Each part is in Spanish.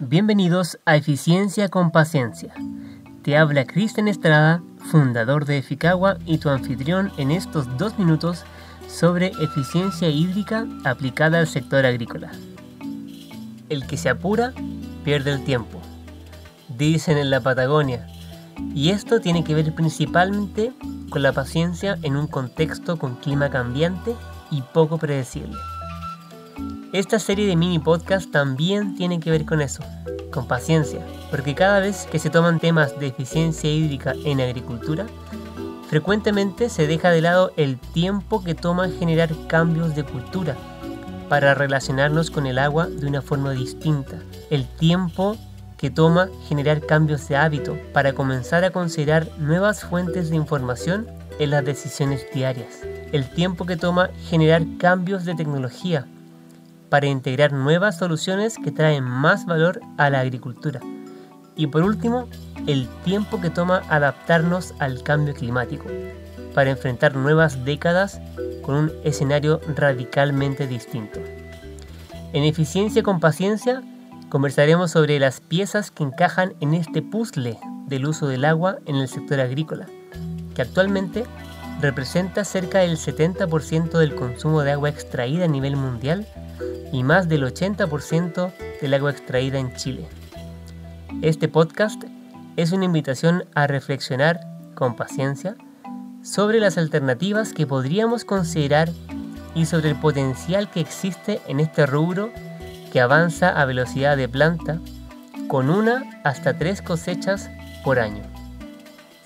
Bienvenidos a Eficiencia con Paciencia. Te habla Cristian Estrada, fundador de Eficagua y tu anfitrión en estos dos minutos sobre eficiencia hídrica aplicada al sector agrícola. El que se apura pierde el tiempo, dicen en la Patagonia, y esto tiene que ver principalmente con la paciencia en un contexto con clima cambiante y poco predecible. Esta serie de mini podcast también tiene que ver con eso, con paciencia, porque cada vez que se toman temas de eficiencia hídrica en agricultura, frecuentemente se deja de lado el tiempo que toma generar cambios de cultura para relacionarnos con el agua de una forma distinta, el tiempo que toma generar cambios de hábito para comenzar a considerar nuevas fuentes de información en las decisiones diarias, el tiempo que toma generar cambios de tecnología para integrar nuevas soluciones que traen más valor a la agricultura. Y por último, el tiempo que toma adaptarnos al cambio climático, para enfrentar nuevas décadas con un escenario radicalmente distinto. En Eficiencia con Paciencia conversaremos sobre las piezas que encajan en este puzzle del uso del agua en el sector agrícola, que actualmente representa cerca del 70% del consumo de agua extraída a nivel mundial y más del 80% del agua extraída en Chile. Este podcast es una invitación a reflexionar con paciencia sobre las alternativas que podríamos considerar y sobre el potencial que existe en este rubro que avanza a velocidad de planta con una hasta tres cosechas por año.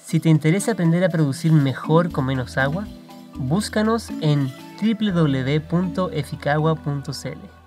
Si te interesa aprender a producir mejor con menos agua, búscanos en www.eficagua.cl.